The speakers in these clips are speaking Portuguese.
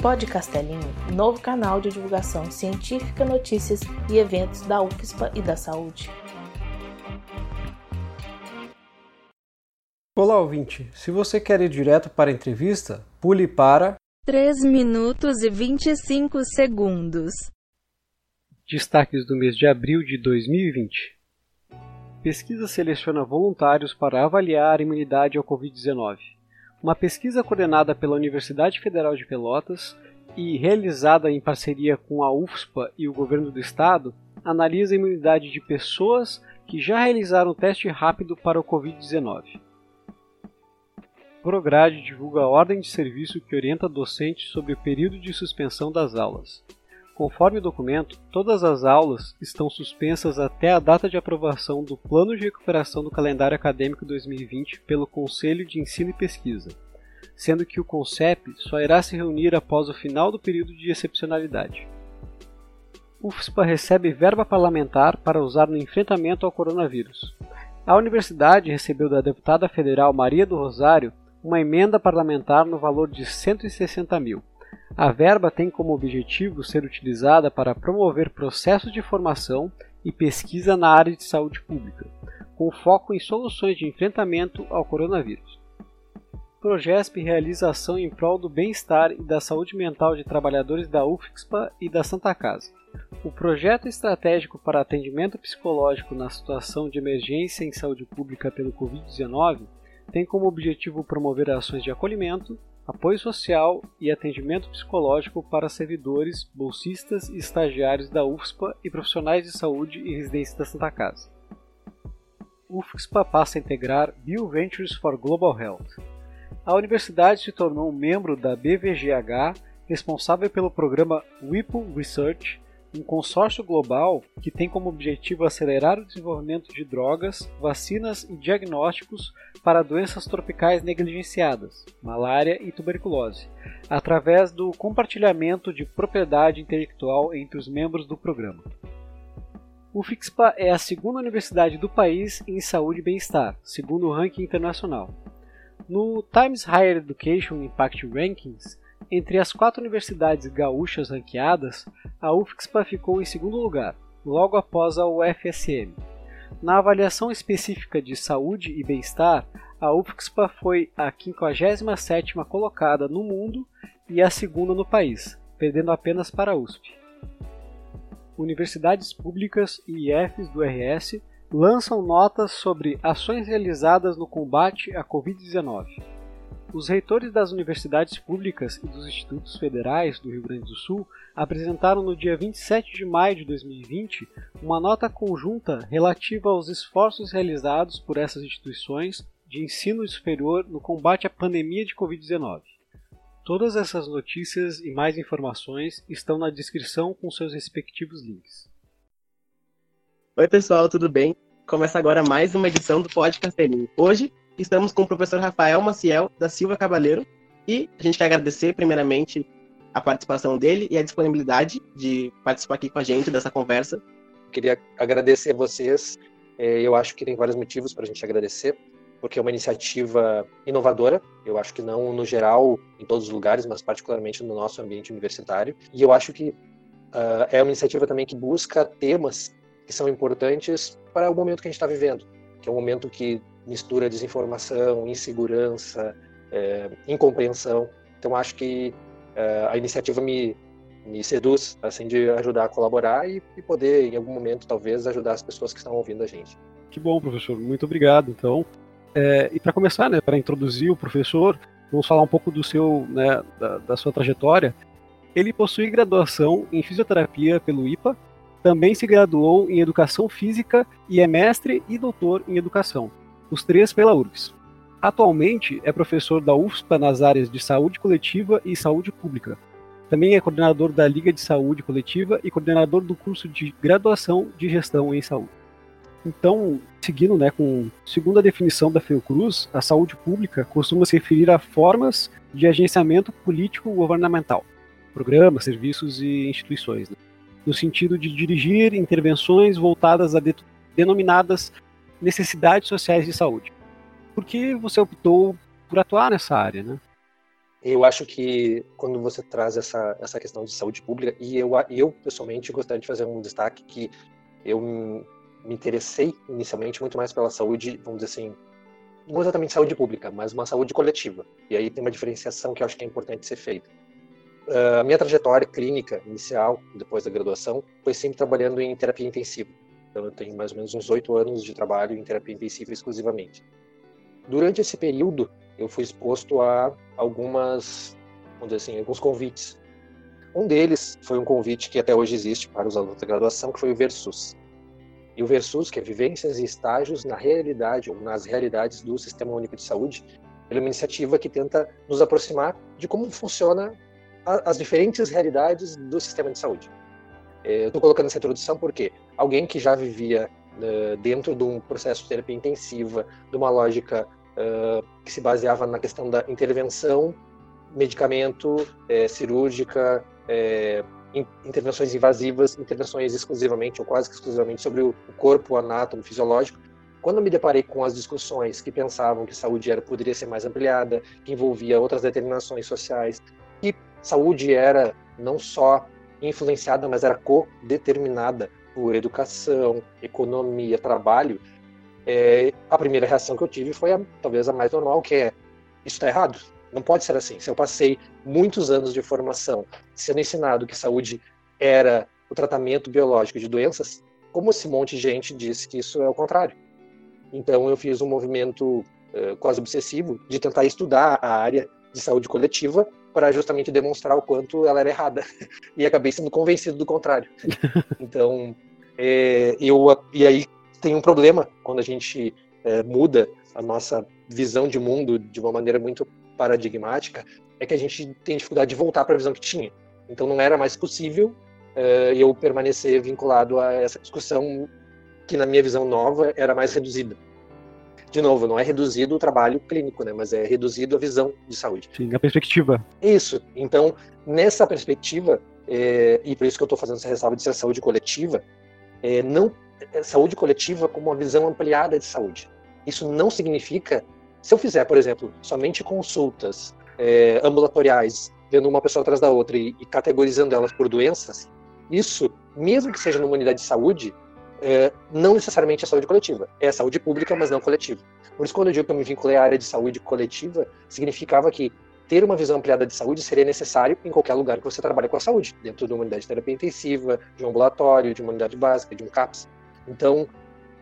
Pod Castelinho, novo canal de divulgação científica, notícias e eventos da UFSPA e da saúde. Olá, ouvinte. Se você quer ir direto para a entrevista, pule para 3 minutos e 25 segundos. Destaques do mês de abril de 2020. Pesquisa seleciona voluntários para avaliar a imunidade ao Covid-19. Uma pesquisa coordenada pela Universidade Federal de Pelotas e realizada em parceria com a UFSPA e o governo do estado analisa a imunidade de pessoas que já realizaram teste rápido para o Covid-19. Prograde divulga a ordem de serviço que orienta docentes sobre o período de suspensão das aulas. Conforme o documento, todas as aulas estão suspensas até a data de aprovação do Plano de Recuperação do Calendário Acadêmico 2020 pelo Conselho de Ensino e Pesquisa, sendo que o CONCEP só irá se reunir após o final do período de excepcionalidade. UFSPA recebe verba parlamentar para usar no enfrentamento ao coronavírus. A universidade recebeu da deputada federal Maria do Rosário uma emenda parlamentar no valor de 160 mil a verba tem como objetivo ser utilizada para promover processos de formação e pesquisa na área de saúde pública, com foco em soluções de enfrentamento ao coronavírus. O Progesp realiza ação em prol do bem-estar e da saúde mental de trabalhadores da UFSPA e da Santa Casa. O projeto estratégico para atendimento psicológico na situação de emergência em saúde pública pelo Covid-19 tem como objetivo promover ações de acolhimento, apoio social e atendimento psicológico para servidores, bolsistas e estagiários da UFSPA e profissionais de saúde e residentes da Santa Casa. UFSPA passa a integrar BioVentures for Global Health. A universidade se tornou um membro da BVGH, responsável pelo programa WIPO Research, um consórcio global que tem como objetivo acelerar o desenvolvimento de drogas, vacinas e diagnósticos para doenças tropicais negligenciadas, malária e tuberculose, através do compartilhamento de propriedade intelectual entre os membros do programa. O FIXPA é a segunda universidade do país em saúde e bem-estar, segundo o ranking internacional. No Times Higher Education Impact Rankings, entre as quatro universidades gaúchas ranqueadas, a UFSPA ficou em segundo lugar, logo após a UFSM. Na avaliação específica de saúde e bem-estar, a UFSPA foi a 57ª colocada no mundo e a segunda no país, perdendo apenas para a USP. Universidades públicas e IFs do RS lançam notas sobre ações realizadas no combate à Covid-19. Os reitores das universidades públicas e dos institutos federais do Rio Grande do Sul apresentaram no dia 27 de maio de 2020 uma nota conjunta relativa aos esforços realizados por essas instituições de ensino superior no combate à pandemia de Covid-19. Todas essas notícias e mais informações estão na descrição com seus respectivos links. Oi, pessoal, tudo bem? Começa agora mais uma edição do Podcast Hoje Estamos com o professor Rafael Maciel da Silva Cabaleiro e a gente quer agradecer primeiramente a participação dele e a disponibilidade de participar aqui com a gente dessa conversa. Queria agradecer a vocês. É, eu acho que tem vários motivos para a gente agradecer, porque é uma iniciativa inovadora. Eu acho que não no geral em todos os lugares, mas particularmente no nosso ambiente universitário. E eu acho que uh, é uma iniciativa também que busca temas que são importantes para o momento que a gente está vivendo, que é um momento que mistura desinformação, insegurança, é, incompreensão. Então acho que é, a iniciativa me, me seduz assim de ajudar a colaborar e, e, poder em algum momento talvez ajudar as pessoas que estão ouvindo a gente. Que bom, professor. Muito obrigado. Então, é, e para começar, né, para introduzir o professor, vamos falar um pouco do seu, né, da, da sua trajetória. Ele possui graduação em fisioterapia pelo IPA, também se graduou em educação física e é mestre e doutor em educação os três pela URGS. Atualmente é professor da UFSPA nas áreas de saúde coletiva e saúde pública. Também é coordenador da Liga de Saúde Coletiva e coordenador do curso de graduação de gestão em saúde. Então, seguindo né, com segundo a definição da Fiocruz, a saúde pública costuma se referir a formas de agenciamento político governamental, programas, serviços e instituições, né, no sentido de dirigir intervenções voltadas a de, denominadas necessidades sociais de saúde. Por que você optou por atuar nessa área, né? Eu acho que quando você traz essa, essa questão de saúde pública, e eu, eu pessoalmente gostaria de fazer um destaque que eu me interessei inicialmente muito mais pela saúde, vamos dizer assim, não exatamente saúde pública, mas uma saúde coletiva. E aí tem uma diferenciação que eu acho que é importante ser feita. A uh, minha trajetória clínica inicial, depois da graduação, foi sempre trabalhando em terapia intensiva. Então eu tenho mais ou menos uns oito anos de trabalho em terapia intensiva exclusivamente. Durante esse período, eu fui exposto a algumas, vamos dizer assim, alguns convites. Um deles foi um convite que até hoje existe para os alunos da graduação, que foi o Versus. E o Versus, que é Vivências e Estágios na Realidade, ou nas Realidades do Sistema Único de Saúde, é uma iniciativa que tenta nos aproximar de como funciona as diferentes realidades do sistema de saúde. É, eu estou colocando essa introdução porque alguém que já vivia uh, dentro de um processo de terapia intensiva, de uma lógica uh, que se baseava na questão da intervenção, medicamento, é, cirúrgica, é, intervenções invasivas, intervenções exclusivamente ou quase que exclusivamente sobre o corpo, o anátomo, fisiológico. Quando me deparei com as discussões que pensavam que saúde era poderia ser mais ampliada, que envolvia outras determinações sociais, que saúde era não só influenciada, mas era co-determinada por educação, economia, trabalho, é, a primeira reação que eu tive foi a, talvez a mais normal, que é isso está errado. Não pode ser assim. Se eu passei muitos anos de formação sendo ensinado que saúde era o tratamento biológico de doenças, como esse monte de gente disse que isso é o contrário? Então eu fiz um movimento uh, quase obsessivo de tentar estudar a área de saúde coletiva para justamente demonstrar o quanto ela era errada. E acabei sendo convencido do contrário. Então, é, eu e aí tem um problema quando a gente é, muda a nossa visão de mundo de uma maneira muito paradigmática, é que a gente tem dificuldade de voltar para a visão que tinha. Então não era mais possível é, eu permanecer vinculado a essa discussão que na minha visão nova era mais reduzida. De novo, não é reduzido o trabalho clínico, né, mas é reduzido a visão de saúde. Sim, a perspectiva. Isso. Então, nessa perspectiva, é, e por isso que eu estou fazendo essa ressalva de ser saúde coletiva, é, não é, saúde coletiva como uma visão ampliada de saúde. Isso não significa, se eu fizer, por exemplo, somente consultas ambulatoriais, vendo uma pessoa atrás da outra e, e, categorizando elas por doenças, isso, mesmo que seja numa unidade de saúde, é, não necessariamente é saúde coletiva. É saúde pública, mas não coletiva. Por isso, quando eu digo que eu me vinculei à área de saúde coletiva, significava que ter uma visão ampliada de saúde seria necessário em qualquer lugar que você trabalhe com a saúde, dentro de uma unidade de terapia intensiva, de um ambulatório, de uma unidade básica, de um CAPS. Então,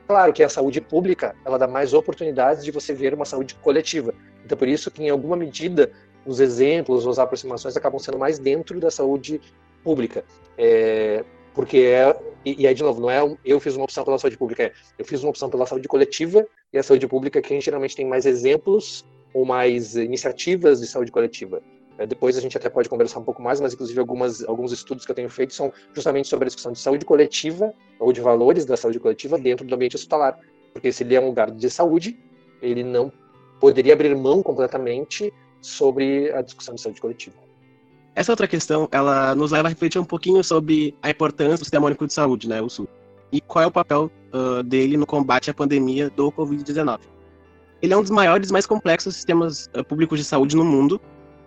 claro que a saúde pública, ela dá mais oportunidades de você ver uma saúde coletiva. Então, por isso que, em alguma medida, os exemplos, as aproximações acabam sendo mais dentro da saúde pública. É, porque é, e, aí, de novo, não é eu fiz uma opção pela saúde pública, é eu fiz uma opção pela saúde coletiva e a saúde pública que a gente geralmente tem mais exemplos ou mais iniciativas de saúde coletiva. É, depois a gente até pode conversar um pouco mais, mas inclusive algumas, alguns estudos que eu tenho feito são justamente sobre a discussão de saúde coletiva ou de valores da saúde coletiva dentro do ambiente hospitalar. Porque se ele é um lugar de saúde, ele não poderia abrir mão completamente sobre a discussão de saúde coletiva. Essa outra questão, ela nos leva a refletir um pouquinho sobre a importância do Sistema Único de Saúde, né, o SUS, e qual é o papel uh, dele no combate à pandemia do Covid-19. Ele é um dos maiores e mais complexos sistemas uh, públicos de saúde no mundo,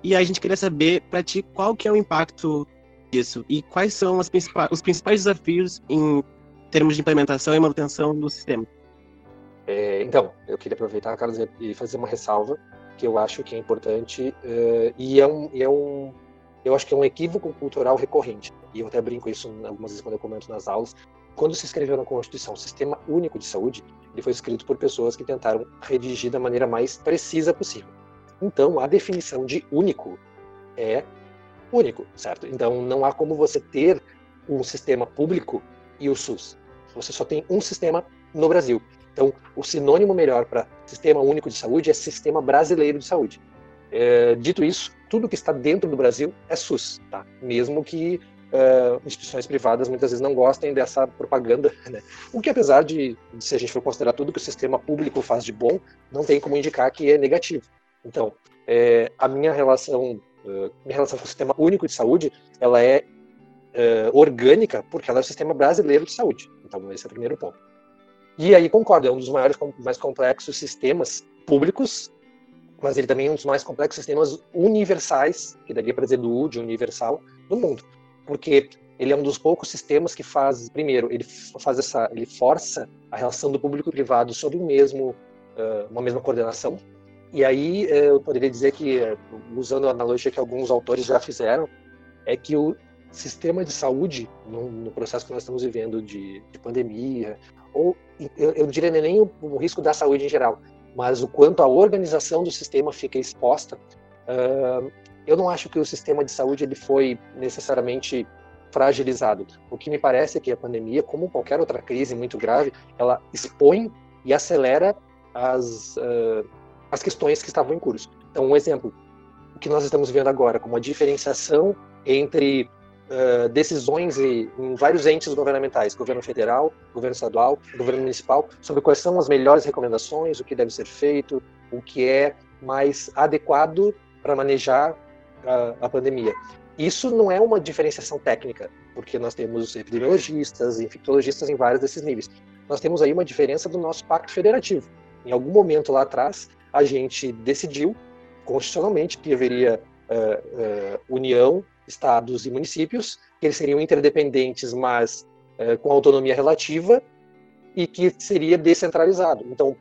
e a gente queria saber para ti qual que é o impacto disso e quais são principais, os principais desafios em termos de implementação e manutenção do sistema. É, então, eu queria aproveitar, Carlos, e fazer uma ressalva que eu acho que é importante uh, e é um, e é um, eu acho que é um equívoco cultural recorrente. E eu até brinco isso algumas vezes quando eu comento nas aulas. Quando se escreveu na Constituição o Sistema Único de Saúde, ele foi escrito por pessoas que tentaram redigir da maneira mais precisa possível. Então, a definição de único é único, certo? Então, não há como você ter um sistema público e o SUS. Você só tem um sistema no Brasil. Então, o sinônimo melhor para sistema único de saúde é sistema brasileiro de saúde. É, dito isso, tudo que está dentro do Brasil é SUS, tá? Mesmo que uh, instituições privadas muitas vezes não gostem dessa propaganda, né? O que, apesar de, se a gente for considerar tudo que o sistema público faz de bom, não tem como indicar que é negativo. Então, é, a minha relação, uh, minha relação com o sistema único de saúde, ela é uh, orgânica porque ela é o sistema brasileiro de saúde. Então, esse é o primeiro ponto. E aí concordo, é um dos maiores, mais complexos sistemas públicos mas ele também é um dos mais complexos sistemas universais, que daria para dizer do U, de universal, do mundo. Porque ele é um dos poucos sistemas que faz, primeiro, ele faz essa, ele força a relação do público e privado sob um mesmo, uma mesma coordenação. E aí eu poderia dizer que, usando a analogia que alguns autores já fizeram, é que o sistema de saúde, no, no processo que nós estamos vivendo de, de pandemia, ou eu, eu diria nem o, o risco da saúde em geral, mas o quanto a organização do sistema fica exposta. Uh, eu não acho que o sistema de saúde ele foi necessariamente fragilizado. O que me parece é que a pandemia, como qualquer outra crise muito grave, ela expõe e acelera as, uh, as questões que estavam em curso. Então, um exemplo, o que nós estamos vendo agora, como a diferenciação entre uh, decisões em, em vários entes governamentais, governo federal, governo estadual, governo municipal, sobre quais são as melhores recomendações, o que deve ser feito, o que é mais adequado para manejar a pandemia. Isso não é uma diferenciação técnica, porque nós temos epidemiologistas, infectologistas em vários desses níveis. Nós temos aí uma diferença do nosso pacto federativo. Em algum momento lá atrás, a gente decidiu constitucionalmente que haveria uh, uh, união, estados e municípios, que eles seriam interdependentes, mas uh, com autonomia relativa e que seria descentralizado. Então,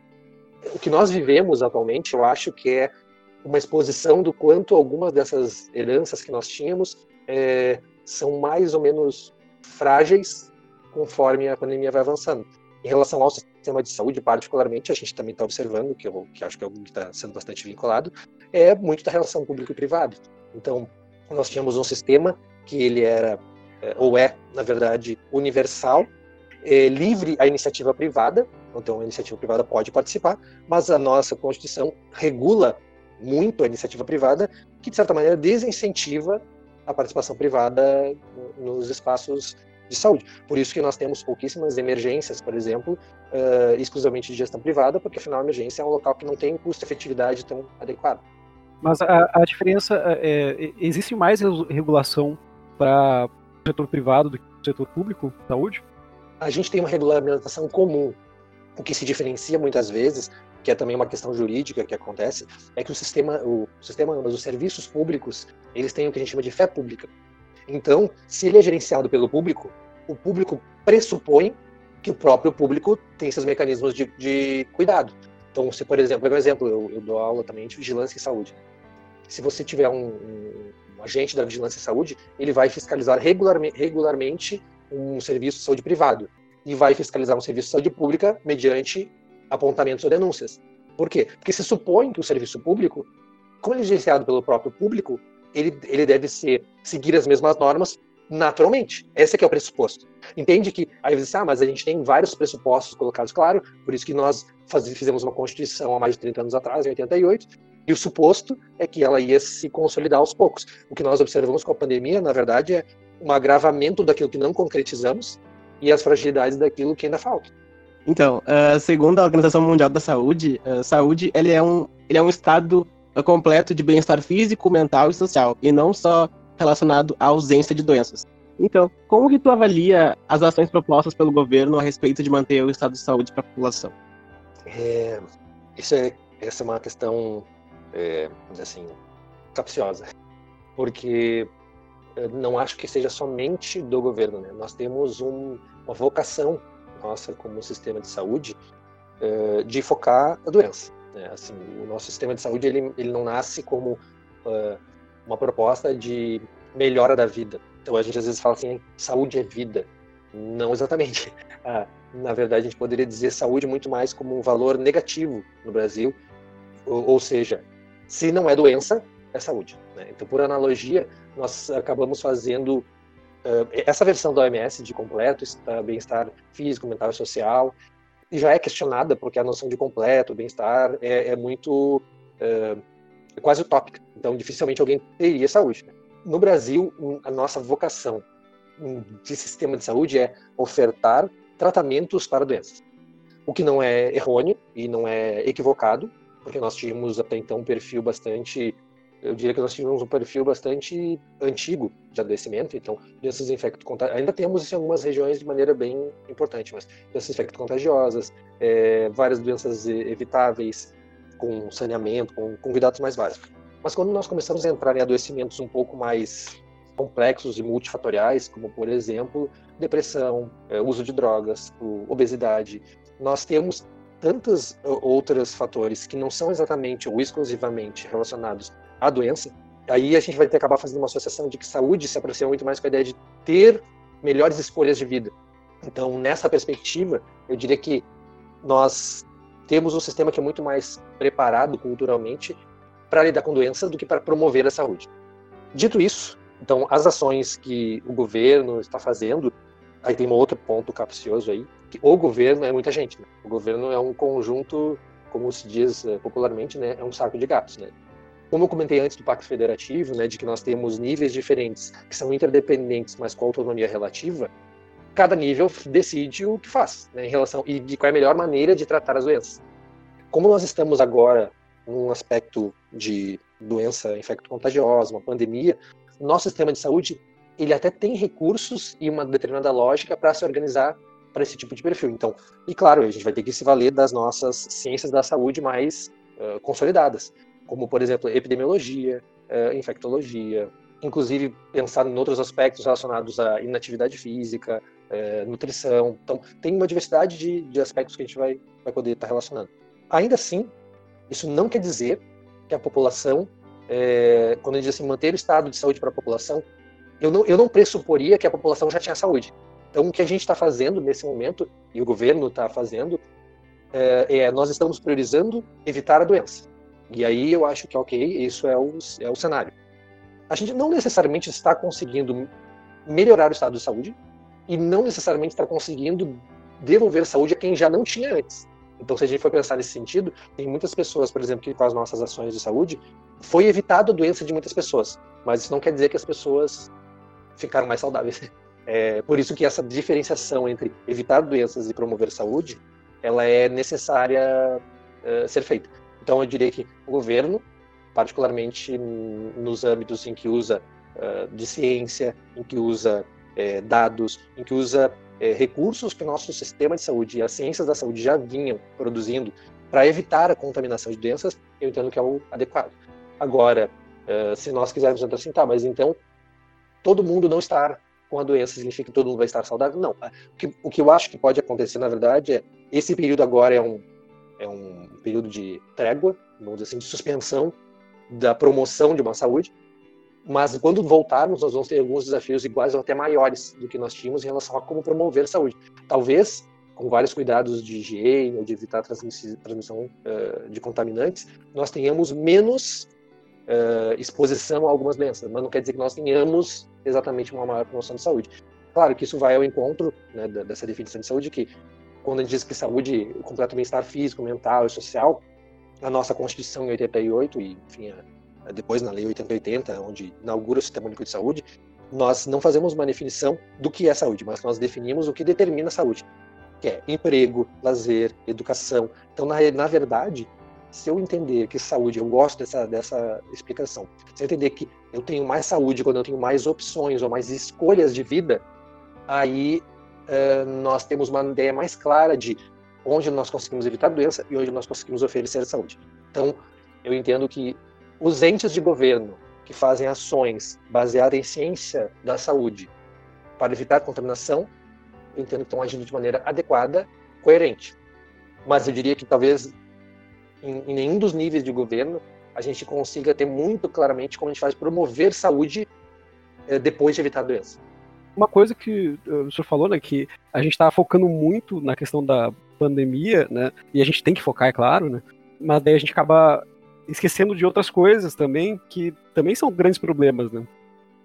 o que nós vivemos atualmente, eu acho que é uma exposição do quanto algumas dessas heranças que nós tínhamos é, são mais ou menos frágeis conforme a pandemia vai avançando. Em relação ao sistema de saúde, particularmente, a gente também está observando, que eu que acho que é algo que está sendo bastante vinculado, é muito da relação público e privado. Então, nós tínhamos um sistema que ele era, é, ou é, na verdade, universal, é, livre à iniciativa privada, então a iniciativa privada pode participar, mas a nossa Constituição regula muito a iniciativa privada, que de certa maneira desincentiva a participação privada nos espaços de saúde. Por isso que nós temos pouquíssimas emergências, por exemplo, uh, exclusivamente de gestão privada, porque afinal a emergência é um local que não tem custo-efetividade tão adequado. Mas a, a diferença é, é existe mais regulação para o setor privado do que o setor público de saúde? A gente tem uma regulamentação comum. O que se diferencia muitas vezes que é também uma questão jurídica que acontece, é que o sistema, o sistema, mas os serviços públicos, eles têm o que a gente chama de fé pública. Então, se ele é gerenciado pelo público, o público pressupõe que o próprio público tem seus mecanismos de, de cuidado. Então, se, por exemplo, um exemplo, eu, eu, dou aula também de vigilância e saúde. Se você tiver um, um, um agente da vigilância e saúde, ele vai fiscalizar regularmente, regularmente um serviço de saúde privado e vai fiscalizar um serviço de saúde pública mediante apontamentos ou denúncias. Por quê? Porque se supõe que o serviço público, como ele é gerenciado pelo próprio público, ele, ele deve ser, seguir as mesmas normas naturalmente. Esse é que é o pressuposto. Entende que, aí você diz, ah, mas a gente tem vários pressupostos colocados, claro, por isso que nós faz, fizemos uma Constituição há mais de 30 anos atrás, em 88, e o suposto é que ela ia se consolidar aos poucos. O que nós observamos com a pandemia, na verdade, é um agravamento daquilo que não concretizamos e as fragilidades daquilo que ainda falta. Então, uh, segundo a Organização Mundial da Saúde, uh, saúde ele é um, ele é um estado uh, completo de bem-estar físico, mental e social, e não só relacionado à ausência de doenças. Então, como que tu avalia as ações propostas pelo governo a respeito de manter o estado de saúde para a população? É, isso é, essa é uma questão, é, assim, capciosa, porque não acho que seja somente do governo, né? Nós temos um, uma vocação nossa como sistema de saúde uh, de focar a doença. Né? Assim, o nosso sistema de saúde ele, ele não nasce como uh, uma proposta de melhora da vida. Então a gente às vezes fala assim, saúde é vida. Não exatamente. Ah, na verdade, a gente poderia dizer saúde muito mais como um valor negativo no Brasil. Ou, ou seja, se não é doença, é saúde. Né? Então, por analogia, nós acabamos fazendo Uh, essa versão da OMS de completo, bem-estar físico, mental e social, já é questionada porque a noção de completo, bem-estar, é, é, muito uh, é quase utópica. Então, dificilmente alguém teria saúde. No Brasil, a nossa vocação de sistema de saúde é ofertar tratamentos para doenças. O que não é errôneo e não é equivocado, porque nós tínhamos até então um perfil bastante eu diria que nós tivemos um perfil bastante antigo de adoecimento, então doenças infecto-contagiosas, ainda temos em algumas regiões de maneira bem importante, mas doenças infecto-contagiosas, é, várias doenças evitáveis, com saneamento, com, com cuidados mais básicos. Mas quando nós começamos a entrar em adoecimentos um pouco mais complexos e multifatoriais, como por exemplo depressão, é, uso de drogas, obesidade, nós temos tantos outros fatores que não são exatamente ou exclusivamente relacionados à doença, aí a gente vai ter que acabar fazendo uma associação de que saúde se aproxima muito mais com a ideia de ter melhores escolhas de vida. Então, nessa perspectiva, eu diria que nós temos um sistema que é muito mais preparado culturalmente para lidar com doenças do que para promover a saúde. Dito isso, então as ações que o governo está fazendo, aí tem um outro ponto capcioso aí, que o governo é muita gente. Né? O governo é um conjunto, como se diz eh, popularmente, né, é um saco de gatos, né? Como eu comentei antes do Pacto Federativo, né, de que nós temos níveis diferentes que são interdependentes, mas com autonomia relativa, cada nível decide o que faz, né, em relação e de qual é a melhor maneira de tratar as doenças. Como nós estamos agora num aspecto de doença infecto-contagiosa, uma pandemia, nosso sistema de saúde ele até tem recursos e uma determinada lógica para se organizar para esse tipo de perfil. Então, e claro, a gente vai ter que se valer das nossas ciências da saúde mais uh, consolidadas, como por exemplo epidemiologia, uh, infectologia, inclusive pensar em outros aspectos relacionados à inatividade física, é, nutrição. Então, tem uma diversidade de, de aspectos que a gente vai, vai poder estar relacionando. Ainda assim, isso não quer dizer que a população, é, quando a gente diz assim, manter o estado de saúde para a população, eu não, eu não pressuporia que a população já tinha saúde. Então, o que a gente está fazendo nesse momento, e o governo está fazendo, é, é, nós estamos priorizando evitar a doença. E aí eu acho que, ok, isso é o, é o cenário. A gente não necessariamente está conseguindo melhorar o estado de saúde, e não necessariamente está conseguindo devolver saúde a quem já não tinha antes. Então, se a gente for pensar nesse sentido, tem muitas pessoas, por exemplo, que com as nossas ações de saúde, foi evitado a doença de muitas pessoas, mas isso não quer dizer que as pessoas ficaram mais saudáveis. É, por isso que essa diferenciação entre evitar doenças e promover saúde, ela é necessária uh, ser feita. Então, eu diria que o governo, particularmente nos âmbitos em que usa uh, de ciência, em que usa é, dados, em que usa é, recursos que o nosso sistema de saúde e as ciências da saúde já vinham produzindo para evitar a contaminação de doenças, eu entendo que é o adequado. Agora, é, se nós quisermos entrar assim, tá, mas então todo mundo não estar com a doença significa que todo mundo vai estar saudável? Não. O que, o que eu acho que pode acontecer, na verdade, é esse período agora é um, é um período de trégua, vamos dizer assim, de suspensão da promoção de uma saúde, mas quando voltarmos, nós vamos ter alguns desafios iguais ou até maiores do que nós tínhamos em relação a como promover a saúde. Talvez, com vários cuidados de higiene ou de evitar a transmissão uh, de contaminantes, nós tenhamos menos uh, exposição a algumas doenças, mas não quer dizer que nós tenhamos exatamente uma maior promoção de saúde. Claro que isso vai ao encontro né, dessa definição de saúde, que quando a gente diz que saúde, completo bem-estar físico, mental e social, a nossa Constituição em 88 e, enfim, a depois na Lei 8080, onde inaugura o Sistema Único de Saúde, nós não fazemos uma definição do que é saúde, mas nós definimos o que determina a saúde, que é emprego, lazer, educação. Então, na, na verdade, se eu entender que saúde, eu gosto dessa, dessa explicação, se eu entender que eu tenho mais saúde quando eu tenho mais opções ou mais escolhas de vida, aí uh, nós temos uma ideia mais clara de onde nós conseguimos evitar doença e onde nós conseguimos oferecer saúde. Então, eu entendo que os entes de governo que fazem ações baseadas em ciência da saúde para evitar contaminação, eu entendo que estão agindo de maneira adequada, coerente. Mas eu diria que talvez em, em nenhum dos níveis de governo a gente consiga ter muito claramente como a gente faz promover saúde eh, depois de evitar a doença. Uma coisa que eh, o senhor falou, né, que a gente está focando muito na questão da pandemia, né, e a gente tem que focar, é claro, né, mas daí a gente acaba esquecendo de outras coisas também, que também são grandes problemas, né?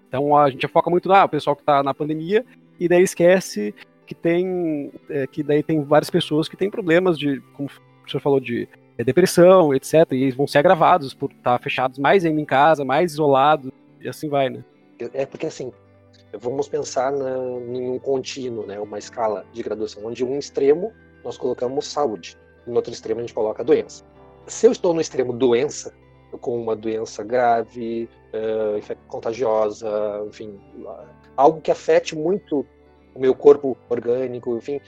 Então a gente foca muito no ah, pessoal que está na pandemia e daí esquece que tem é, que daí tem várias pessoas que têm problemas de, como o senhor falou, de é, depressão, etc. E eles vão ser agravados por estar fechados mais ainda em casa, mais isolados, e assim vai, né? É porque assim, vamos pensar na, em um contínuo, né, uma escala de graduação, onde um extremo nós colocamos saúde, no outro extremo a gente coloca doença se eu estou no extremo doença, com uma doença grave, uh, contagiosa, enfim, algo que afete muito o meu corpo orgânico, enfim,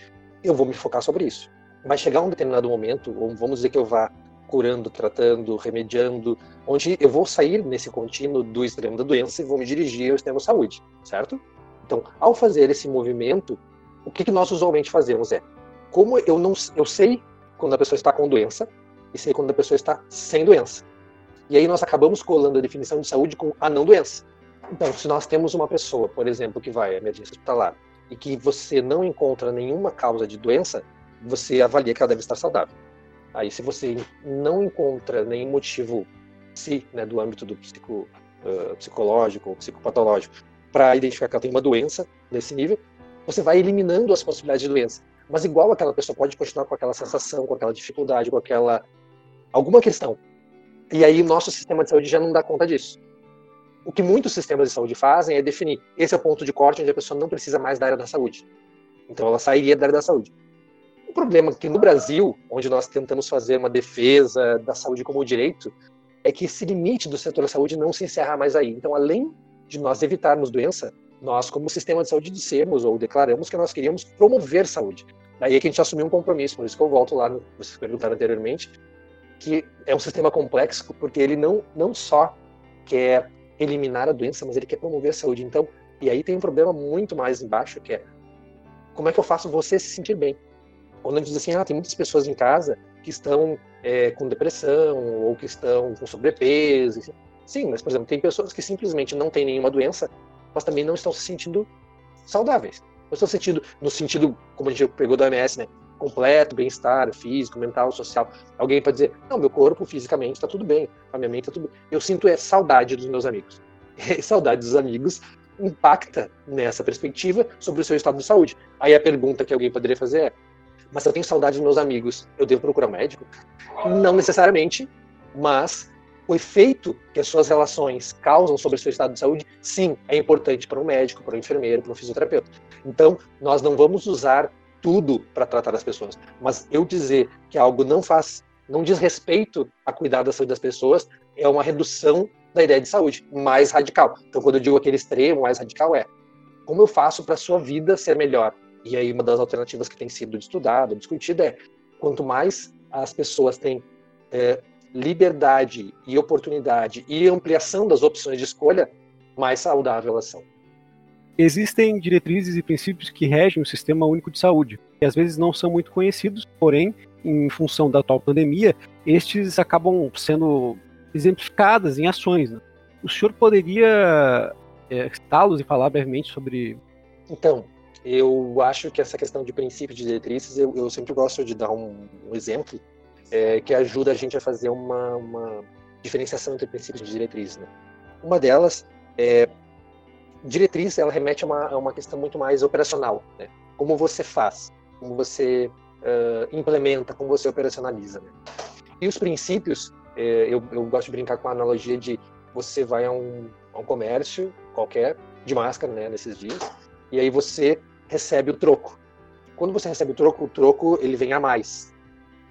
eu vou me focar sobre isso. Vai chegar um determinado momento, ou vamos dizer que eu vá curando, tratando, remediando, onde eu vou sair nesse contínuo do extremo da doença e vou me dirigir ao extremo saúde, certo? Então, ao fazer esse movimento, o que, que nós usualmente fazemos é, como eu não, eu sei quando a pessoa está com doença sei quando a pessoa está sem doença. E aí nós acabamos colando a definição de saúde com a não doença. Então, se nós temos uma pessoa, por exemplo, que vai à emergência hospitalar e que você não encontra nenhuma causa de doença, você avalia que ela deve estar saudável. Aí, se você não encontra nenhum motivo si, né, do âmbito do psico, uh, psicológico ou psicopatológico para identificar que ela tem uma doença nesse nível, você vai eliminando as possibilidades de doença. Mas igual aquela pessoa pode continuar com aquela sensação, com aquela dificuldade, com aquela alguma questão. E aí nosso sistema de saúde já não dá conta disso. O que muitos sistemas de saúde fazem é definir esse é o ponto de corte onde a pessoa não precisa mais da área da saúde. Então ela sairia da área da saúde. O problema é que no Brasil, onde nós tentamos fazer uma defesa da saúde como direito, é que esse limite do setor da saúde não se encerra mais aí. Então, além de nós evitarmos doença, nós, como sistema de saúde, dissemos ou declaramos que nós queríamos promover saúde. Daí é que a gente assumiu um compromisso, por isso que eu volto lá, vocês perguntaram anteriormente, que é um sistema complexo, porque ele não, não só quer eliminar a doença, mas ele quer promover a saúde. Então, e aí tem um problema muito mais embaixo, que é como é que eu faço você se sentir bem? Quando a gente diz assim, ah, tem muitas pessoas em casa que estão é, com depressão ou que estão com sobrepeso. Sim, mas, por exemplo, tem pessoas que simplesmente não têm nenhuma doença, mas também não estão se sentindo saudáveis. Não estão sentindo, no sentido, como a gente pegou do OMS, né? Completo, bem-estar físico, mental, social. Alguém pode dizer, não, meu corpo fisicamente está tudo bem, a minha mente está tudo bem. Eu sinto é saudade dos meus amigos. E saudade dos amigos impacta nessa perspectiva sobre o seu estado de saúde. Aí a pergunta que alguém poderia fazer é: mas se eu tenho saudade dos meus amigos, eu devo procurar um médico? Não necessariamente, mas o efeito que as suas relações causam sobre o seu estado de saúde, sim, é importante para um médico, para um enfermeiro, para um fisioterapeuta. Então, nós não vamos usar tudo para tratar as pessoas, mas eu dizer que algo não faz, não diz respeito a cuidar da saúde das pessoas, é uma redução da ideia de saúde mais radical. Então, quando eu digo aquele extremo mais radical é como eu faço para a sua vida ser melhor? E aí uma das alternativas que tem sido estudada, discutida é quanto mais as pessoas têm é, liberdade e oportunidade e ampliação das opções de escolha, mais saudável elas são. Existem diretrizes e princípios que regem o Sistema Único de Saúde, que às vezes não são muito conhecidos, porém, em função da atual pandemia, estes acabam sendo exemplificados em ações. Né? O senhor poderia é, citá-los e falar brevemente sobre. Então, eu acho que essa questão de princípios de diretrizes, eu, eu sempre gosto de dar um, um exemplo é, que ajuda a gente a fazer uma, uma diferenciação entre princípios de diretrizes. Né? Uma delas é diretriz, ela remete a uma, a uma questão muito mais operacional, né? Como você faz, como você uh, implementa, como você operacionaliza. Né? E os princípios, é, eu, eu gosto de brincar com a analogia de você vai a um, a um comércio qualquer de máscara, né, nesses dias, e aí você recebe o troco. Quando você recebe o troco, o troco ele vem a mais.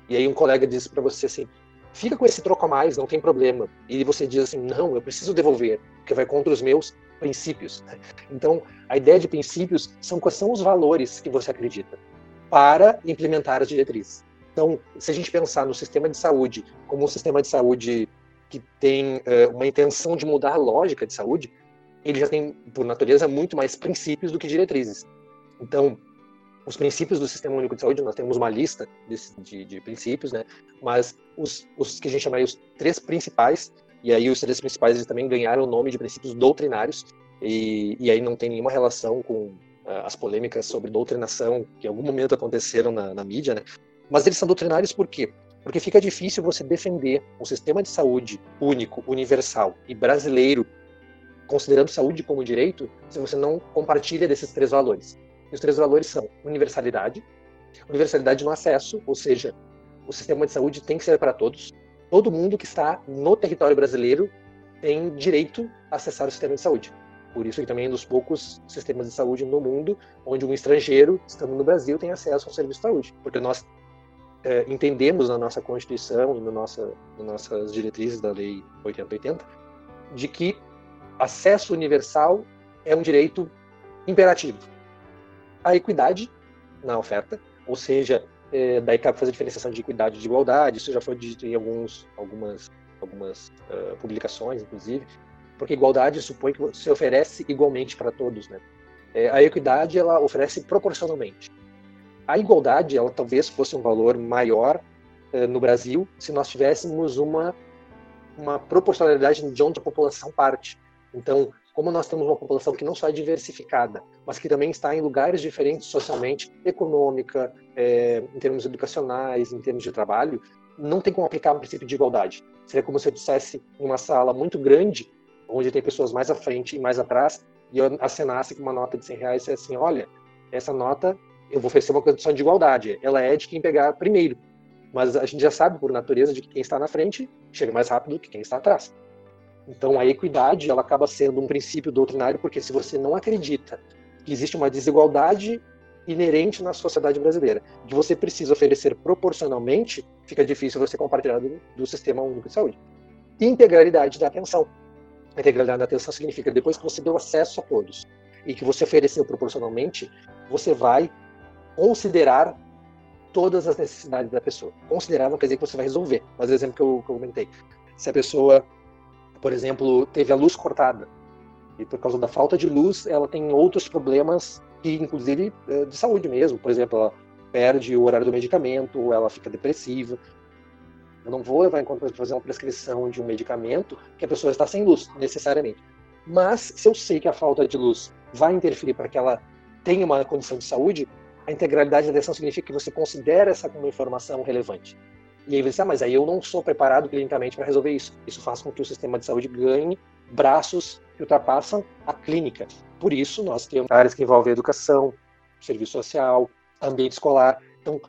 E aí um colega diz para você assim: fica com esse troco a mais, não tem problema. E você diz assim: não, eu preciso devolver, porque vai contra os meus princípios. Então, a ideia de princípios são quais são os valores que você acredita para implementar as diretrizes. Então, se a gente pensar no sistema de saúde como um sistema de saúde que tem uh, uma intenção de mudar a lógica de saúde, ele já tem, por natureza, muito mais princípios do que diretrizes. Então, os princípios do Sistema Único de Saúde, nós temos uma lista de, de, de princípios, né? mas os, os, que a gente chama os três principais, e aí os três principais eles também ganharam o nome de princípios doutrinários, e, e aí não tem nenhuma relação com uh, as polêmicas sobre doutrinação que em algum momento aconteceram na, na mídia, né? mas eles são doutrinários por quê? Porque fica difícil você defender um sistema de saúde único, universal e brasileiro, considerando saúde como direito, se você não compartilha desses três valores. E os três valores são universalidade, universalidade no acesso, ou seja, o sistema de saúde tem que ser para todos. Todo mundo que está no território brasileiro tem direito a acessar o sistema de saúde. Por isso que também é um dos poucos sistemas de saúde no mundo onde um estrangeiro, estando no Brasil, tem acesso ao serviço de saúde. Porque nós é, entendemos na nossa Constituição e no nossa, nas nossas diretrizes da Lei 8080 de que acesso universal é um direito imperativo a equidade na oferta, ou seja, é, daí cabe fazer a diferenciação de equidade e de igualdade, isso já foi dito em alguns, algumas, algumas uh, publicações, inclusive, porque igualdade supõe que você oferece igualmente para todos, né? É, a equidade, ela oferece proporcionalmente. A igualdade, ela talvez fosse um valor maior uh, no Brasil se nós tivéssemos uma, uma proporcionalidade de onde a população parte. Então, como nós temos uma população que não só é diversificada, mas que também está em lugares diferentes socialmente, econômica, é, em termos educacionais, em termos de trabalho, não tem como aplicar o princípio de igualdade. Seria como se eu dissesse em uma sala muito grande, onde tem pessoas mais à frente e mais atrás, e eu acenasse com uma nota de 100 reais e assim, olha, essa nota eu vou oferecer uma condição de igualdade. Ela é de quem pegar primeiro. Mas a gente já sabe, por natureza, de que quem está na frente chega mais rápido que quem está atrás. Então, a equidade ela acaba sendo um princípio doutrinário, porque se você não acredita que existe uma desigualdade inerente na sociedade brasileira, que você precisa oferecer proporcionalmente, fica difícil você compartilhar do, do sistema único de saúde. Integralidade da atenção. Integralidade da atenção significa depois que você deu acesso a todos e que você ofereceu proporcionalmente, você vai considerar todas as necessidades da pessoa. Considerar não quer dizer que você vai resolver, mas o exemplo que eu, que eu comentei. Se a pessoa por exemplo, teve a luz cortada. E por causa da falta de luz, ela tem outros problemas, que inclusive é, de saúde mesmo. Por exemplo, ela perde o horário do medicamento, ela fica depressiva. Eu não vou levar em conta fazer uma prescrição de um medicamento que a pessoa está sem luz, necessariamente. Mas se eu sei que a falta de luz vai interferir para que ela tenha uma condição de saúde, a integralidade da atenção significa que você considera essa como informação relevante. E aí você, ah, mas aí eu não sou preparado clinicamente para resolver isso. Isso faz com que o sistema de saúde ganhe braços que ultrapassam a clínica. Por isso, nós temos áreas que envolvem educação, serviço social, ambiente escolar. Então,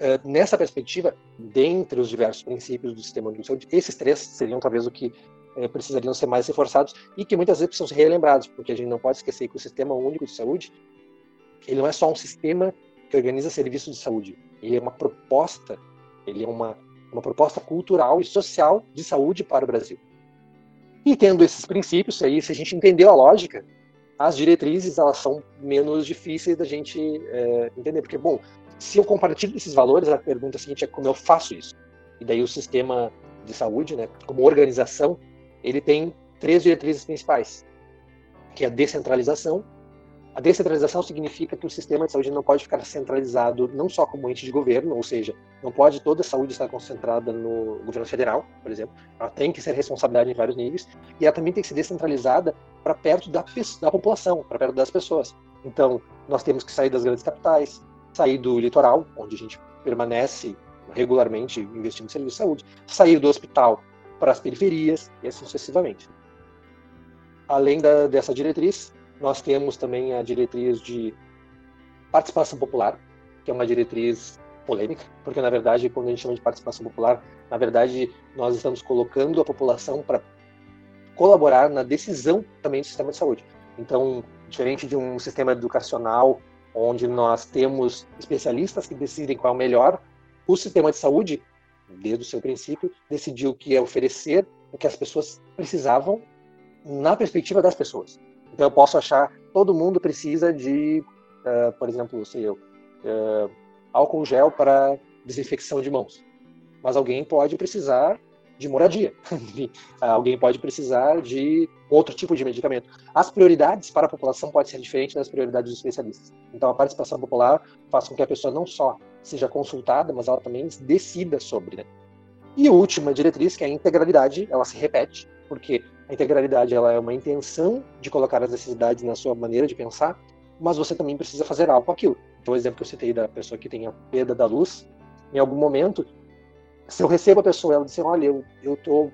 eh, nessa perspectiva, dentre os diversos princípios do sistema de saúde, esses três seriam talvez o que eh, precisariam ser mais reforçados e que muitas vezes precisam ser relembrados, porque a gente não pode esquecer que o Sistema Único de Saúde ele não é só um sistema que organiza serviços de saúde, ele é uma proposta ele é uma, uma proposta cultural e social de saúde para o Brasil. E tendo esses princípios, aí, se a gente entendeu a lógica, as diretrizes elas são menos difíceis da gente é, entender. Porque, bom, se eu compartilho esses valores, a pergunta seguinte é como eu faço isso. E daí o sistema de saúde, né, como organização, ele tem três diretrizes principais, que é a descentralização, a descentralização significa que o sistema de saúde não pode ficar centralizado não só como ente de governo, ou seja, não pode toda a saúde estar concentrada no governo federal, por exemplo. Ela tem que ser responsabilidade em vários níveis e ela também tem que ser descentralizada para perto da, da população, para perto das pessoas. Então, nós temos que sair das grandes capitais, sair do litoral, onde a gente permanece regularmente investindo em serviço de saúde, sair do hospital para as periferias e assim sucessivamente. Além da, dessa diretriz, nós temos também a diretriz de participação popular, que é uma diretriz polêmica, porque na verdade, quando a gente chama de participação popular, na verdade, nós estamos colocando a população para colaborar na decisão também do sistema de saúde. Então, diferente de um sistema educacional onde nós temos especialistas que decidem qual é o melhor, o sistema de saúde, desde o seu princípio, decidiu que é oferecer o que as pessoas precisavam na perspectiva das pessoas. Então eu posso achar todo mundo precisa de, uh, por exemplo, sei eu, uh, álcool gel para desinfecção de mãos. Mas alguém pode precisar de moradia. alguém pode precisar de outro tipo de medicamento. As prioridades para a população podem ser diferentes das prioridades dos especialistas. Então, a participação popular faz com que a pessoa não só seja consultada, mas ela também decida sobre. Né? E a última diretriz, que é a integralidade, ela se repete, porque a integralidade ela é uma intenção de colocar as necessidades na sua maneira de pensar, mas você também precisa fazer algo com aquilo. Então, o exemplo que eu citei da pessoa que tem a perda da luz, em algum momento, se eu recebo a pessoa, ela diz olha, eu, eu tô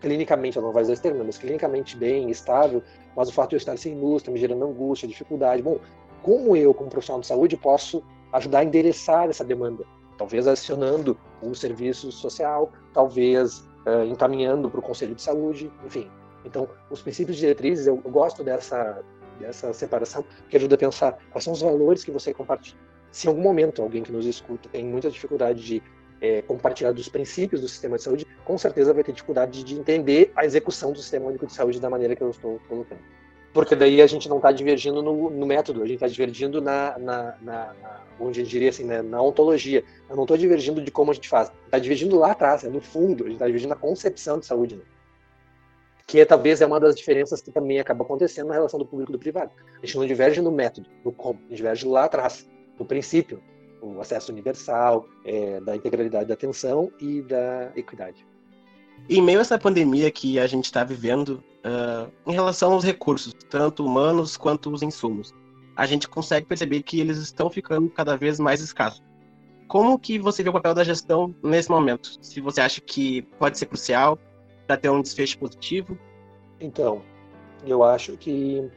clinicamente, ela não vai usar esse termo, mas clinicamente bem, estável, mas o fato de eu estar sem luz está me gerando angústia, dificuldade. Bom, como eu, como profissional de saúde, posso ajudar a endereçar essa demanda? Talvez acionando um serviço social, talvez uh, encaminhando para o Conselho de Saúde, enfim, então, os princípios diretrizes, eu, eu gosto dessa, dessa separação, que ajuda a pensar quais são os valores que você compartilha. Se em algum momento alguém que nos escuta tem muita dificuldade de é, compartilhar dos princípios do sistema de saúde, com certeza vai ter dificuldade de entender a execução do sistema único de saúde da maneira que eu estou colocando. porque daí a gente não está divergindo no, no, método, a gente está divergindo na, na, na, na, onde gente diria assim, né, na ontologia. Eu não estou divergindo de como a gente faz, está divergindo lá atrás, é no fundo, a gente está divergindo na concepção de saúde. Né? Que talvez é uma das diferenças que também acaba acontecendo na relação do público e do privado. A gente não diverge no método, no como, a gente diverge lá atrás, no princípio, o acesso universal, é, da integralidade da atenção e da equidade. Em meio a essa pandemia que a gente está vivendo, uh, em relação aos recursos, tanto humanos quanto os insumos, a gente consegue perceber que eles estão ficando cada vez mais escassos. Como que você vê o papel da gestão nesse momento? Se você acha que pode ser crucial para ter um desfecho positivo? Então, eu acho que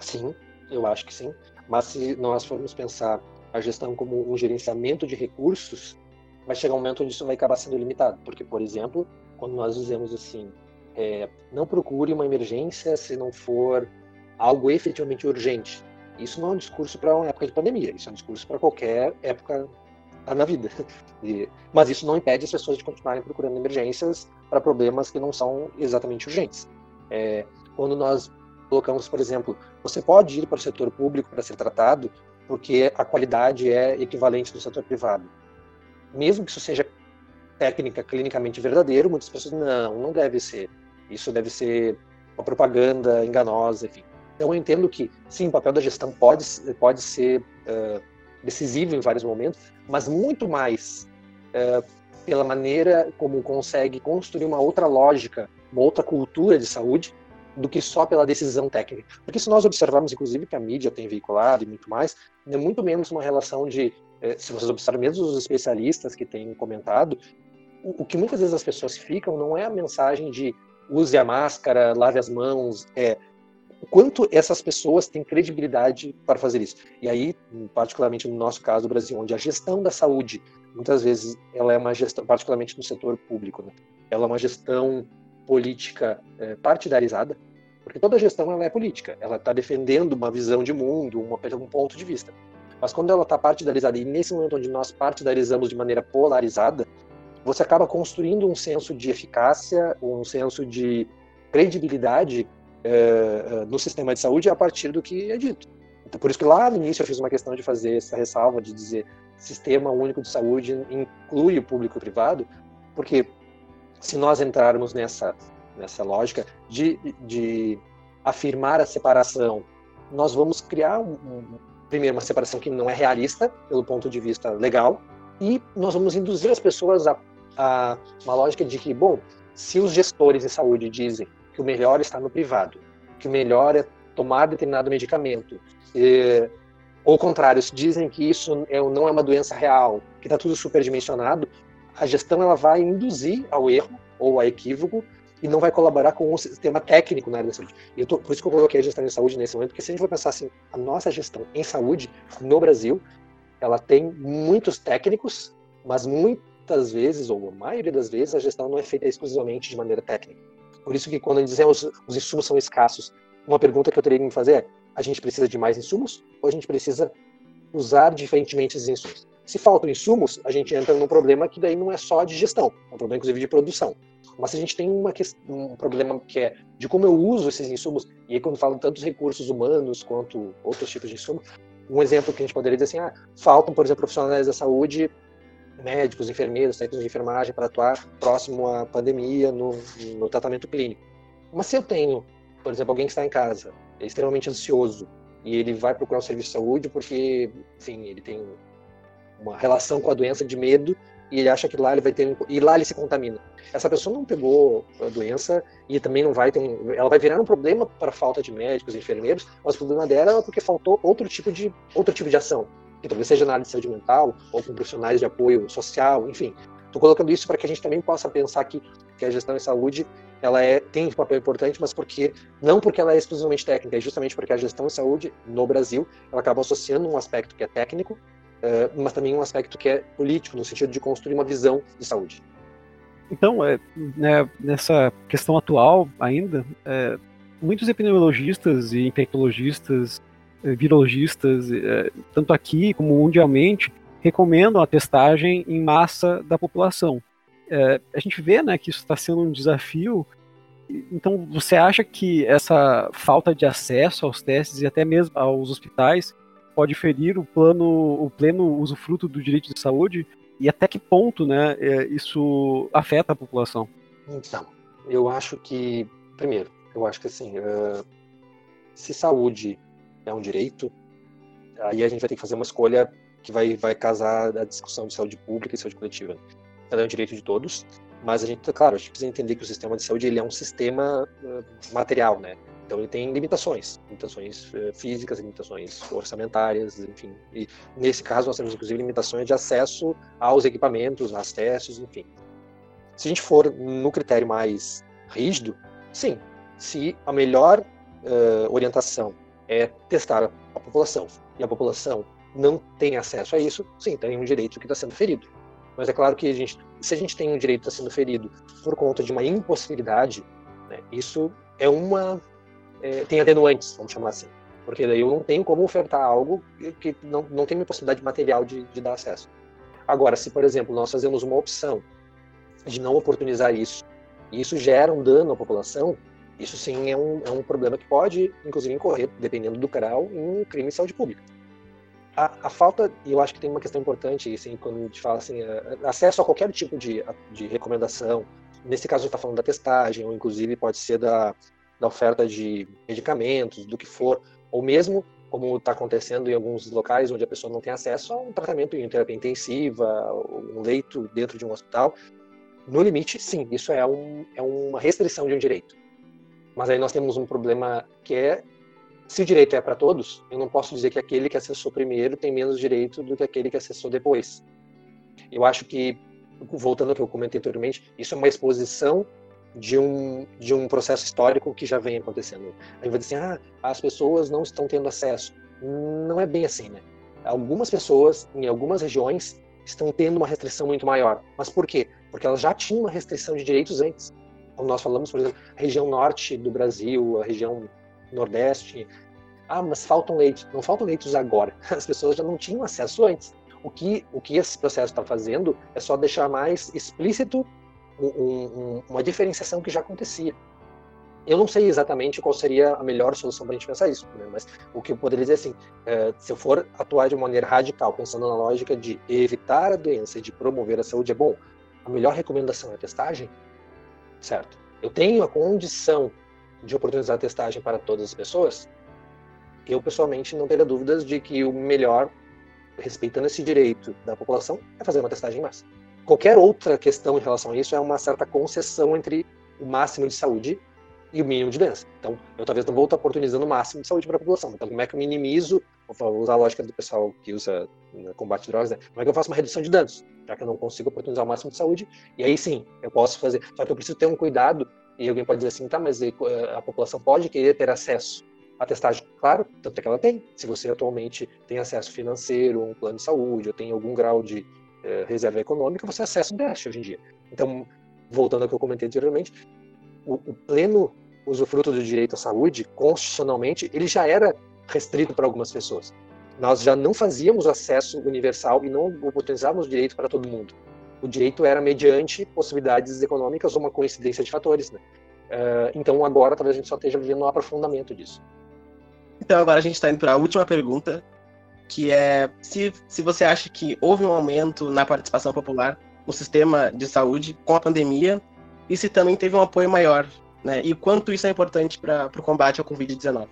sim, eu acho que sim. Mas se nós formos pensar a gestão como um gerenciamento de recursos, vai chegar um momento onde isso vai acabar sendo limitado. Porque, por exemplo, quando nós dizemos assim, é, não procure uma emergência se não for algo efetivamente urgente. Isso não é um discurso para uma época de pandemia, isso é um discurso para qualquer época na vida. E, mas isso não impede as pessoas de continuarem procurando emergências para problemas que não são exatamente urgentes. É, quando nós colocamos, por exemplo, você pode ir para o setor público para ser tratado porque a qualidade é equivalente do setor privado. Mesmo que isso seja técnica clinicamente verdadeiro, muitas pessoas não, não deve ser. Isso deve ser uma propaganda enganosa, enfim. Então eu entendo que sim, o papel da gestão pode pode ser uh, decisivo em vários momentos, mas muito mais uh, pela maneira como consegue construir uma outra lógica, uma outra cultura de saúde, do que só pela decisão técnica. Porque se nós observarmos, inclusive, que a mídia tem veiculado e muito mais, é muito menos uma relação de, eh, se vocês observarem mesmo os especialistas que têm comentado, o, que muitas vezes as pessoas ficam não é a mensagem de use a máscara, lave as mãos, é o quanto essas pessoas têm credibilidade para fazer isso. E aí, particularmente no nosso caso do Brasil, onde a gestão da saúde, muitas vezes, ela é uma gestão, particularmente no setor público, né? ela é uma gestão política é, partidarizada, porque toda gestão ela é política, ela está defendendo uma visão de mundo, uma, um ponto de vista. Mas quando ela está partidarizada, e nesse momento onde nós partidarizamos de maneira polarizada, você acaba construindo um senso de eficácia, um senso de credibilidade é, no sistema de saúde a partir do que é dito. Então, por isso que lá no início eu fiz uma questão de fazer essa ressalva, de dizer sistema único de saúde inclui o público e o privado, porque se nós entrarmos nessa, nessa lógica de, de afirmar a separação, nós vamos criar, um, um, primeiro, uma separação que não é realista, pelo ponto de vista legal, e nós vamos induzir as pessoas a, a uma lógica de que, bom, se os gestores de saúde dizem que o melhor está no privado, que o melhor é tomar determinado medicamento, e, ou contrário, se dizem que isso é, não é uma doença real, que está tudo superdimensionado, a gestão ela vai induzir ao erro ou a equívoco e não vai colaborar com o sistema técnico na área da saúde. E tô, por isso que eu coloquei a gestão em saúde nesse momento, porque se a gente for pensar assim, a nossa gestão em saúde no Brasil, ela tem muitos técnicos, mas muitas vezes, ou a maioria das vezes, a gestão não é feita exclusivamente de maneira técnica. Por isso que quando dizemos os, os insumos são escassos, uma pergunta que eu teria que me fazer é, a gente precisa de mais insumos ou a gente precisa usar diferentemente esses insumos? Se faltam insumos, a gente entra num problema que daí não é só de gestão, é um problema inclusive de produção. Mas se a gente tem uma um problema que é de como eu uso esses insumos, e aí quando falo tantos recursos humanos quanto outros tipos de insumos, um exemplo que a gente poderia dizer assim, ah, faltam, por exemplo, profissionais da saúde, médicos, enfermeiros, técnicos de enfermagem para atuar próximo à pandemia no, no tratamento clínico. Mas se eu tenho, por exemplo, alguém que está em casa, é extremamente ansioso, e ele vai procurar um serviço de saúde porque, enfim, ele tem uma relação com a doença de medo e ele acha que lá ele vai ter e lá ele se contamina. Essa pessoa não pegou a doença e também não vai ter, ela vai virar um problema para falta de médicos enfermeiros, mas o problema dela é porque faltou outro tipo de outro tipo de ação, que talvez seja na área de saúde mental ou com profissionais de apoio social, enfim. Estou colocando isso para que a gente também possa pensar que, que a gestão em saúde ela é, tem um papel importante, mas porque não porque ela é exclusivamente técnica, é justamente porque a gestão em saúde no Brasil ela acaba associando um aspecto que é técnico uh, mas também um aspecto que é político, no sentido de construir uma visão de saúde. Então, é, né, nessa questão atual ainda, é, muitos epidemiologistas e infectologistas, virologistas, é, tanto aqui como mundialmente, recomendam a testagem em massa da população. É, a gente vê né, que isso está sendo um desafio Então, você acha que essa falta de acesso aos testes e até mesmo aos hospitais pode ferir o plano, o pleno usufruto do direito de saúde? E até que ponto, né, isso afeta a população? Então, eu acho que, primeiro, eu acho que assim, uh, se saúde é um direito, aí a gente vai ter que fazer uma escolha que vai, vai casar a discussão de saúde pública e saúde coletiva. Ela é um direito de todos, mas a gente, claro, a gente precisa entender que o sistema de saúde ele é um sistema uh, material, né? Então ele tem limitações, limitações uh, físicas, limitações orçamentárias, enfim. E nesse caso nós temos inclusive limitações de acesso aos equipamentos, aos testes, enfim. Se a gente for no critério mais rígido, sim, se a melhor uh, orientação é testar a população e a população não tem acesso a isso, sim, tem um direito que está sendo ferido. Mas é claro que a gente, se a gente tem um direito que está sendo ferido por conta de uma impossibilidade, né, isso é uma é, tem atenuantes, vamos chamar assim, porque daí eu não tenho como ofertar algo que não, não tem uma possibilidade material de, de dar acesso. Agora, se por exemplo nós fazemos uma opção de não oportunizar isso, e isso gera um dano à população, isso sim é um, é um problema que pode, inclusive, incorrer, dependendo do grau, em crime de saúde pública. A, a, falta, e eu acho que tem uma questão importante, assim, quando a gente fala assim, acesso a qualquer tipo de, de recomendação, nesse caso a gente está falando da testagem, ou inclusive pode ser da, da oferta de medicamentos, do que for, ou mesmo, como está acontecendo em alguns locais onde a pessoa não tem acesso a um tratamento em terapia intensiva, um leito dentro de um hospital, no limite, sim, isso é, um, é uma restrição de um direito. Mas aí nós temos um problema que é se o direito é para todos, eu não posso dizer que aquele que acessou primeiro tem menos direito do que aquele que acessou depois. Eu acho que, voltando ao que eu comentei anteriormente, isso é uma exposição de um, de um processo histórico que já vem acontecendo. Aí vai dizer assim, ah, as pessoas não estão tendo acesso. Não é bem assim, né? Algumas pessoas, em algumas regiões, estão tendo uma restrição muito maior. Mas por quê? Porque elas já tinham uma restrição de direitos antes. Como nós falamos, por exemplo, região norte do Brasil, a região nordeste. Ah, mas faltam leitos. Não faltam leitos agora. As pessoas já não tinham acesso antes. O que, o que esse processo está fazendo é só deixar mais explícito um, um, uma diferenciação que já acontecia. Eu não sei exatamente qual seria a melhor solução para a gente pensar isso, né? mas o que eu poderia dizer assim, é, se eu for atuar de maneira radical, pensando na lógica de evitar a doença e de promover a saúde, é bom. A melhor recomendação é a testagem, certo? Eu tenho a condição de oportunizar a testagem para todas as pessoas, eu pessoalmente não teria dúvidas de que o melhor, respeitando esse direito da população, é fazer uma testagem em massa. Qualquer outra questão em relação a isso é uma certa concessão entre o máximo de saúde e o mínimo de doença. Então, eu talvez não vou estar oportunizando o máximo de saúde para a população. Então, como é que eu minimizo, vou usar a lógica do pessoal que usa no combate de drogas, né? como é que eu faço uma redução de danos, já que eu não consigo oportunizar o máximo de saúde, e aí sim, eu posso fazer. Só que eu preciso ter um cuidado e alguém pode dizer assim, tá, mas eh, a população pode querer ter acesso à testagem? Claro, tanto é que ela tem. Se você atualmente tem acesso financeiro, um plano de saúde, ou tem algum grau de eh, reserva econômica, você acessa um teste hoje em dia. Então, voltando ao que eu comentei anteriormente, o, o pleno usufruto do direito à saúde, constitucionalmente, ele já era restrito para algumas pessoas. Nós já não fazíamos acesso universal e não oportunizávamos o direito para todo mundo o direito era mediante possibilidades econômicas ou uma coincidência de fatores, né? Uh, então agora talvez a gente só esteja vivendo um aprofundamento disso. Então agora a gente está indo para a última pergunta, que é se, se você acha que houve um aumento na participação popular no sistema de saúde com a pandemia e se também teve um apoio maior, né? E quanto isso é importante para o combate ao Covid-19?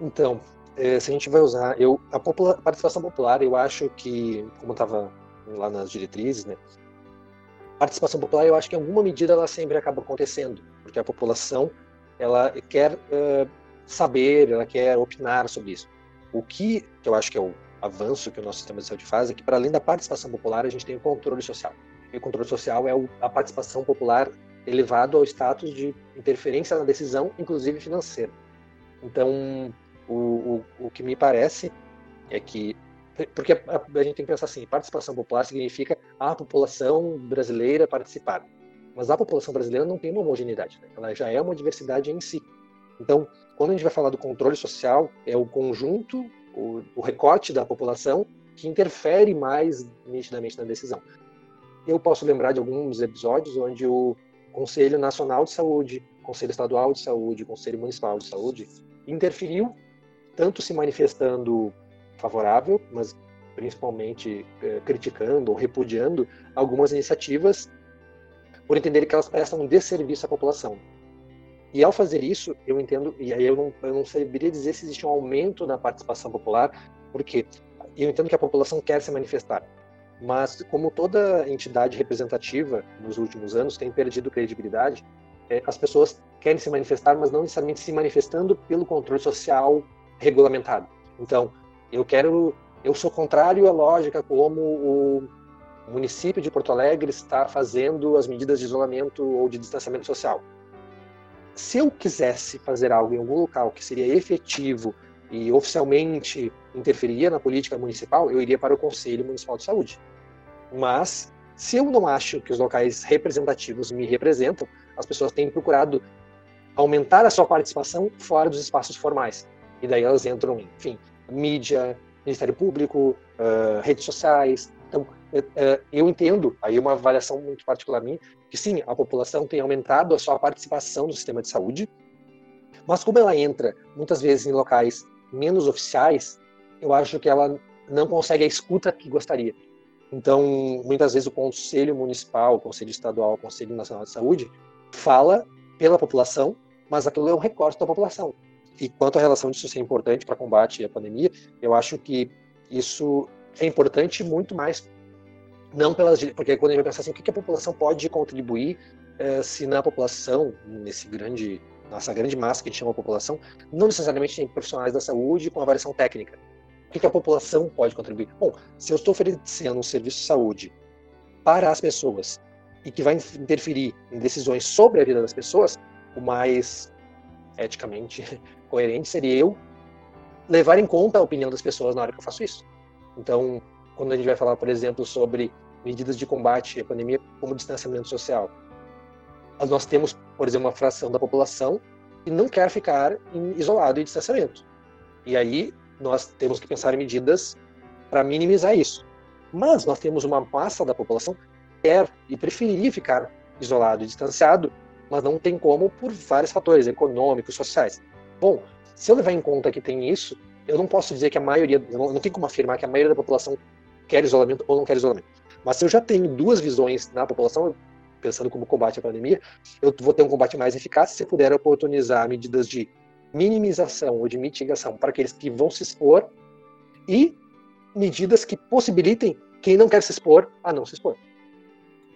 Então, eh, se a gente vai usar, eu a, participação popular, eu acho que, como estava lá nas diretrizes, né, participação popular, eu acho que em alguma medida ela sempre acaba acontecendo, porque a população ela quer uh, saber, ela quer opinar sobre isso. O que, eu acho que é o avanço que o nosso sistema de saúde faz é que, para além da participação popular, a gente tem o controle social. E o controle social é a participação popular elevado ao status de interferência na decisão, inclusive financeira. Então, o, o, o que me parece é que porque a, a, gente tem que pensar assim, participação popular significa a população brasileira participar. Mas a população brasileira não tem uma homogeneidade, né? ela já é uma diversidade em si. Então, quando a gente vai falar do controle social, é o conjunto, o, o recorte da população que interfere mais nitidamente na decisão. Eu posso lembrar de alguns episódios onde o Conselho Nacional de Saúde, Conselho Estadual de Saúde, Conselho Municipal de Saúde, interferiu, tanto se manifestando favorável, mas principalmente eh, criticando ou repudiando algumas iniciativas por entender que elas prestam um desserviço à população. E ao fazer isso, eu entendo, e aí eu não, eu não saberia dizer se existe um aumento na participação popular, porque eu entendo que a população quer se manifestar. Mas, como toda entidade representativa nos últimos anos tem perdido credibilidade, é, as pessoas querem se manifestar, mas não necessariamente se manifestando pelo controle social regulamentado. Então, eu quero, eu sou contrário à lógica como o município de Porto Alegre está fazendo as medidas de isolamento ou de distanciamento social. Se eu quisesse fazer algo em algum local que seria efetivo e oficialmente interferia na política municipal, eu iria para o Conselho Municipal de Saúde. Mas, se eu não acho que os locais representativos me representam, as pessoas têm procurado aumentar a sua participação fora dos espaços formais. E daí elas entram enfim, mídia, Ministério Público, uh, redes sociais. Então, uh, eu entendo, aí uma avaliação muito particular minha, que sim, a população tem aumentado a sua participação no sistema de saúde, mas como ela entra muitas vezes em locais menos oficiais, eu acho que ela não consegue a escuta que gostaria. Então, muitas vezes o Conselho Municipal, o Conselho Estadual, o Conselho Nacional de Saúde fala pela população, mas aquilo é um recorte da população. E quanto à relação disso ser importante para combate à pandemia, eu acho que isso é importante muito mais não pelas porque quando a gente vai pensar assim, o que a população pode contribuir eh, se na população nesse grande nossa grande massa que a gente chama a população, não necessariamente tem profissionais da saúde com avaliação técnica. O que a população pode contribuir? Bom, se eu estou oferecendo um serviço de saúde para as pessoas e que vai interferir em decisões sobre a vida das pessoas, o mais eticamente coerente seria eu levar em conta a opinião das pessoas na hora que eu faço isso. Então, quando a gente vai falar, por exemplo, sobre medidas de combate à pandemia como distanciamento social, nós temos, por exemplo, uma fração da população que não quer ficar em isolado e distanciamento. E aí nós temos que pensar em medidas para minimizar isso. Mas nós temos uma massa da população que quer e preferiria ficar isolado e distanciado, mas não tem como por vários fatores econômicos, sociais. Bom, se eu levar em conta que tem isso, eu não posso dizer que a maioria, não, não tem como afirmar que a maioria da população quer isolamento ou não quer isolamento. Mas se eu já tenho duas visões na população, pensando como combate à pandemia, eu vou ter um combate mais eficaz se puder oportunizar medidas de minimização ou de mitigação para aqueles que vão se expor e medidas que possibilitem quem não quer se expor a não se expor.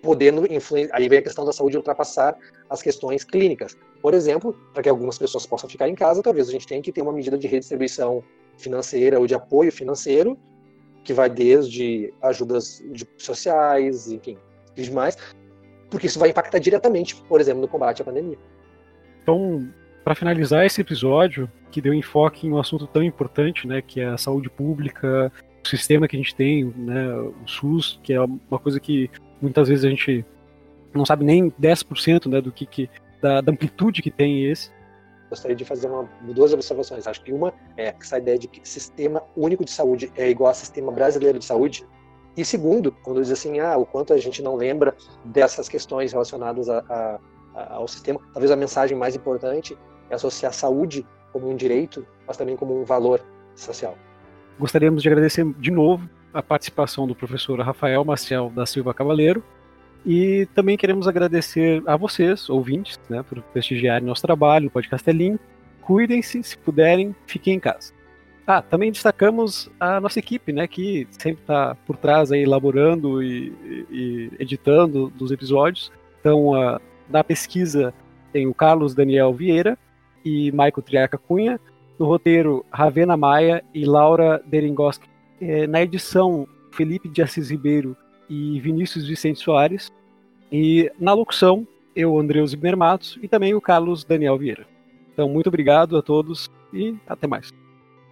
Podendo influenciar, aí vem a questão da saúde ultrapassar as questões clínicas. Por exemplo, para que algumas pessoas possam ficar em casa, talvez a gente tenha que ter uma medida de redistribuição financeira ou de apoio financeiro, que vai desde ajudas sociais, enfim, e demais, porque isso vai impactar diretamente, por exemplo, no combate à pandemia. Então, para finalizar esse episódio, que deu enfoque em um assunto tão importante, né, que é a saúde pública, o sistema que a gente tem, né, o SUS, que é uma coisa que muitas vezes a gente não sabe nem 10% né, do que, que da, da, amplitude que tem esse. Gostaria de fazer uma, duas observações. Acho que uma é essa ideia de que sistema único de saúde é igual ao sistema brasileiro de saúde. E segundo, quando diz assim, ah, o quanto a gente não lembra dessas questões relacionadas a, a, a, ao sistema, talvez a mensagem mais importante é associar a saúde como um direito, mas também como um valor social. Gostaríamos de agradecer de novo a participação do professor Rafael Maciel da Silva Cavaleiro e também queremos agradecer a vocês, ouvintes, né, por prestigiarem nosso trabalho, o podcast é limpo. Cuidem-se, se puderem, fiquem em casa. Ah, também destacamos a nossa equipe, né, que sempre está por trás aí elaborando e, e, editando dos episódios. Então, uh, na pesquisa tem o Carlos Daniel Vieira e Michael Triaca Cunha. No roteiro, Ravena Maia e Laura Deringoski. É, na edição, Felipe de Assis Ribeiro e Vinícius Vicente Soares. E na locução, eu, Andreus Zibner Matos, e também o Carlos Daniel Vieira. Então, muito obrigado a todos e até mais.